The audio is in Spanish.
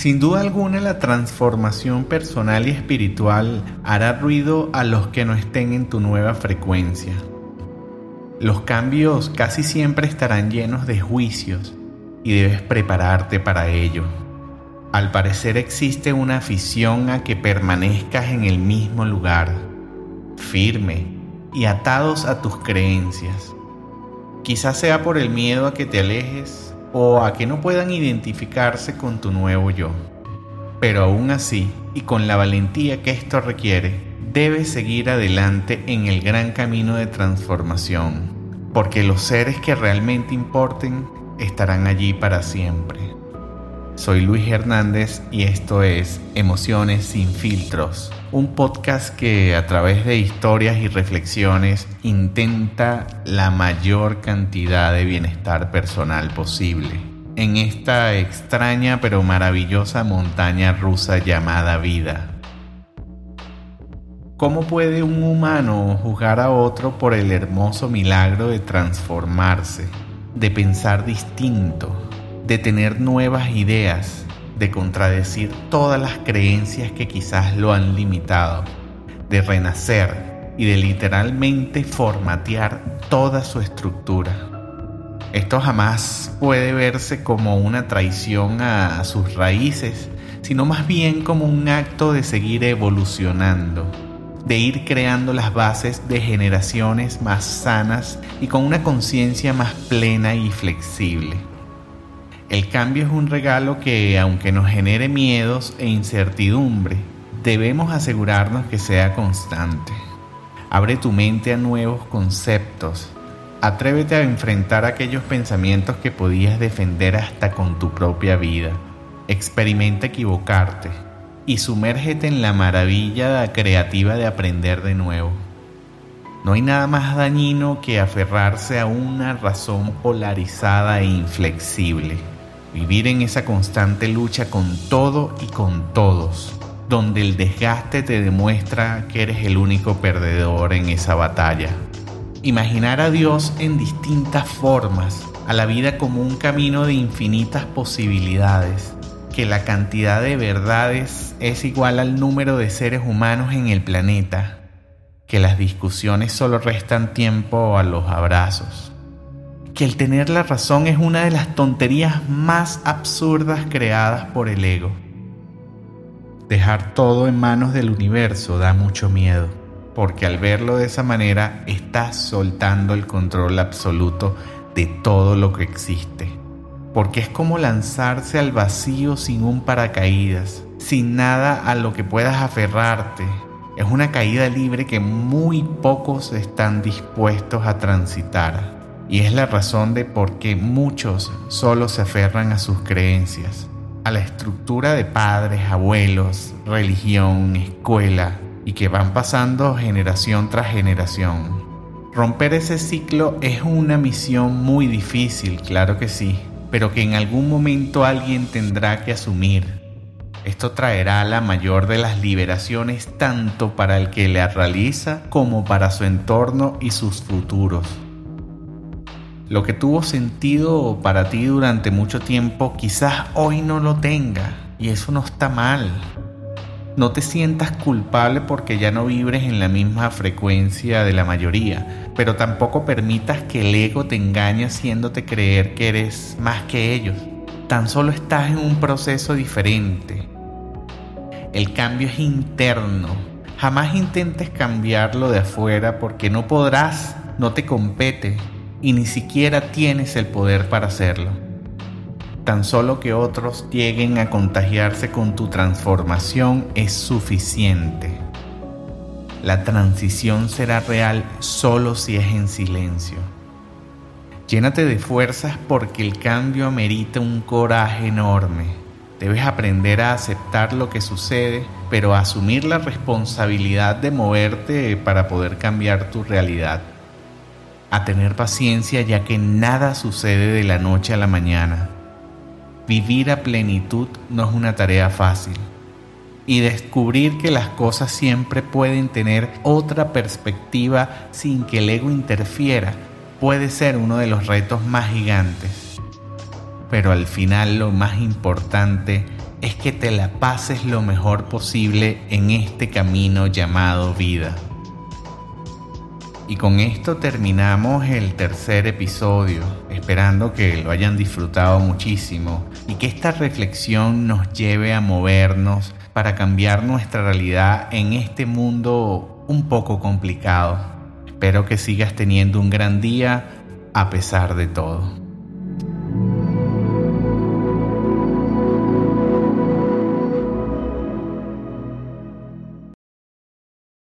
Sin duda alguna la transformación personal y espiritual hará ruido a los que no estén en tu nueva frecuencia. Los cambios casi siempre estarán llenos de juicios y debes prepararte para ello. Al parecer existe una afición a que permanezcas en el mismo lugar, firme y atados a tus creencias. Quizás sea por el miedo a que te alejes o a que no puedan identificarse con tu nuevo yo. Pero aún así, y con la valentía que esto requiere, debes seguir adelante en el gran camino de transformación, porque los seres que realmente importen estarán allí para siempre. Soy Luis Hernández y esto es Emociones sin filtros, un podcast que a través de historias y reflexiones intenta la mayor cantidad de bienestar personal posible en esta extraña pero maravillosa montaña rusa llamada vida. ¿Cómo puede un humano juzgar a otro por el hermoso milagro de transformarse, de pensar distinto? De tener nuevas ideas, de contradecir todas las creencias que quizás lo han limitado, de renacer y de literalmente formatear toda su estructura. Esto jamás puede verse como una traición a sus raíces, sino más bien como un acto de seguir evolucionando, de ir creando las bases de generaciones más sanas y con una conciencia más plena y flexible. El cambio es un regalo que, aunque nos genere miedos e incertidumbre, debemos asegurarnos que sea constante. Abre tu mente a nuevos conceptos. Atrévete a enfrentar aquellos pensamientos que podías defender hasta con tu propia vida. Experimenta equivocarte y sumérgete en la maravilla creativa de aprender de nuevo. No hay nada más dañino que aferrarse a una razón polarizada e inflexible. Vivir en esa constante lucha con todo y con todos, donde el desgaste te demuestra que eres el único perdedor en esa batalla. Imaginar a Dios en distintas formas, a la vida como un camino de infinitas posibilidades, que la cantidad de verdades es igual al número de seres humanos en el planeta, que las discusiones solo restan tiempo a los abrazos que el tener la razón es una de las tonterías más absurdas creadas por el ego. Dejar todo en manos del universo da mucho miedo, porque al verlo de esa manera estás soltando el control absoluto de todo lo que existe. Porque es como lanzarse al vacío sin un paracaídas, sin nada a lo que puedas aferrarte. Es una caída libre que muy pocos están dispuestos a transitar y es la razón de por qué muchos solo se aferran a sus creencias, a la estructura de padres, abuelos, religión, escuela, y que van pasando generación tras generación. Romper ese ciclo es una misión muy difícil, claro que sí, pero que en algún momento alguien tendrá que asumir. Esto traerá la mayor de las liberaciones tanto para el que la realiza como para su entorno y sus futuros. Lo que tuvo sentido para ti durante mucho tiempo quizás hoy no lo tenga y eso no está mal. No te sientas culpable porque ya no vibres en la misma frecuencia de la mayoría, pero tampoco permitas que el ego te engañe haciéndote creer que eres más que ellos. Tan solo estás en un proceso diferente. El cambio es interno. Jamás intentes cambiarlo de afuera porque no podrás, no te compete y ni siquiera tienes el poder para hacerlo. Tan solo que otros lleguen a contagiarse con tu transformación es suficiente. La transición será real solo si es en silencio. Llénate de fuerzas porque el cambio amerita un coraje enorme. Debes aprender a aceptar lo que sucede, pero asumir la responsabilidad de moverte para poder cambiar tu realidad a tener paciencia ya que nada sucede de la noche a la mañana. Vivir a plenitud no es una tarea fácil. Y descubrir que las cosas siempre pueden tener otra perspectiva sin que el ego interfiera puede ser uno de los retos más gigantes. pero al final lo más importante es que te la pases lo mejor posible en este camino llamado vida. Y con esto terminamos el tercer episodio, esperando que lo hayan disfrutado muchísimo y que esta reflexión nos lleve a movernos para cambiar nuestra realidad en este mundo un poco complicado. Espero que sigas teniendo un gran día a pesar de todo.